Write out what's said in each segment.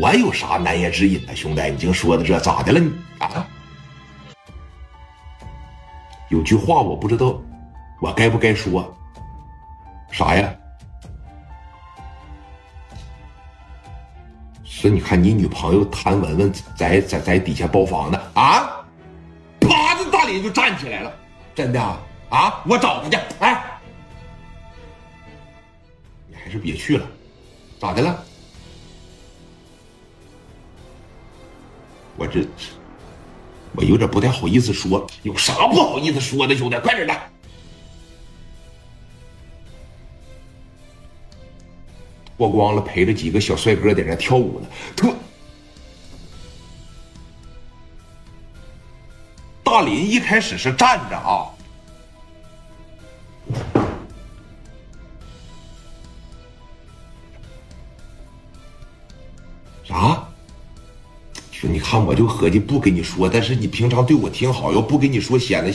我有啥难言之隐呢，兄弟？你净说的这咋的了？你啊？有句话我不知道，我该不该说？啥呀？是你看你女朋友谭文文在在在底下包房呢啊！啪的大林就站起来了，真的啊？啊！我找他去，哎，你还是别去了，咋的了？我这我有点不太好意思说，有啥不好意思说的，兄弟，快点的。脱光了，陪着几个小帅哥在那跳舞呢。特大林一开始是站着啊，啥？你看，我就合计不跟你说，但是你平常对我挺好，要不跟你说，显得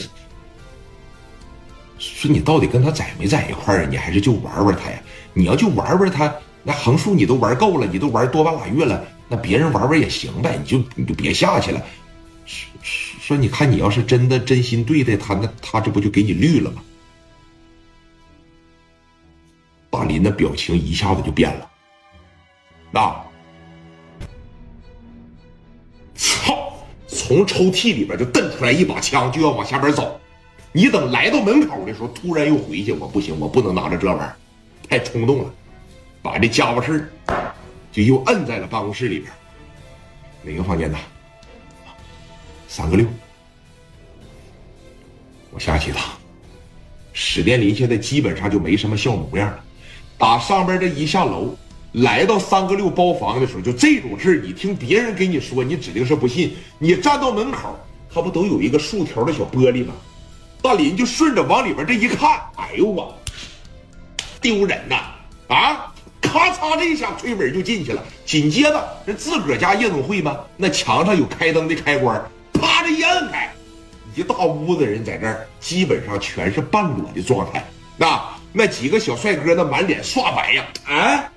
说你到底跟他在没在一块儿啊？你还是就玩玩他呀？你要就玩玩他。那横竖你都玩够了，你都玩多半拉月了，那别人玩玩也行呗，你就你就别下去了。说说，你看你要是真的真心对待他，那他这不就给你绿了吗？大林的表情一下子就变了，那，从抽屉里边就瞪出来一把枪，就要往下边走。你等来到门口的时候，突然又回去，我不行，我不能拿着这玩意儿，太冲动了。把这家伙事就又摁在了办公室里边。哪个房间呢？三个六。我下去了。史殿林现在基本上就没什么笑模样了。打上边这一下楼，来到三个六包房的时候，就这种事你听别人给你说，你指定是不信。你站到门口，他不都有一个竖条的小玻璃吗？大林就顺着往里边这一看，哎呦我，丢人呐！啊！咔嚓这一下，推门就进去了。紧接着，人自个儿家夜总会吗？那墙上有开灯的开关，啪的一摁开，一大屋子人在这儿，基本上全是半裸的状态。那那几个小帅哥，那满脸刷白呀！哎，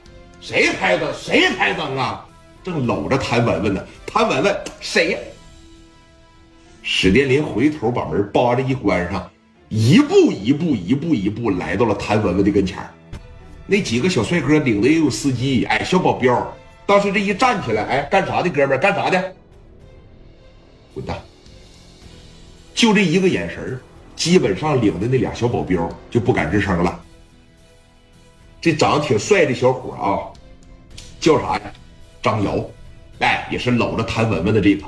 谁开灯？谁开灯啊？正搂着谭文文呢。谭文文，谁呀？史殿林回头把门扒着一关上，一步一步，一步一步来到了谭文文的跟前那几个小帅哥领的也有司机，哎，小保镖。当时这一站起来，哎，干啥的，哥们儿，干啥的？滚蛋！就这一个眼神基本上领的那俩小保镖就不敢吱声了。这长得挺帅的小伙啊，叫啥呀？张瑶，哎，也是搂着谭文文的这个。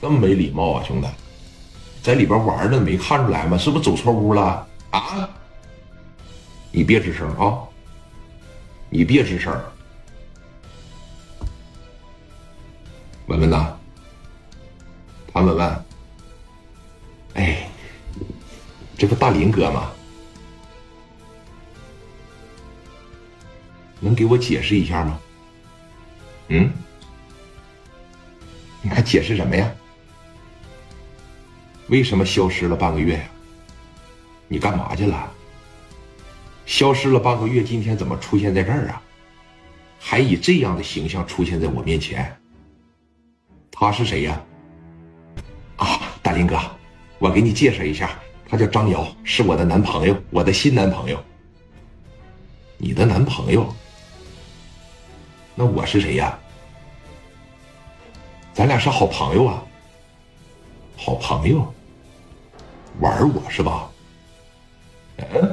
这么没礼貌啊，兄弟，在里边玩呢，没看出来吗？是不是走错屋了啊？你别吱声啊！你别吱声，文文呐，谭文文，哎，这不大林哥吗？能给我解释一下吗？嗯？你还解释什么呀？为什么消失了半个月呀？你干嘛去了？消失了半个月，今天怎么出现在这儿啊？还以这样的形象出现在我面前。他是谁呀？啊，大林哥，我给你介绍一下，他叫张瑶，是我的男朋友，我的新男朋友。你的男朋友？那我是谁呀？咱俩是好朋友啊好朋友玩我是吧？嗯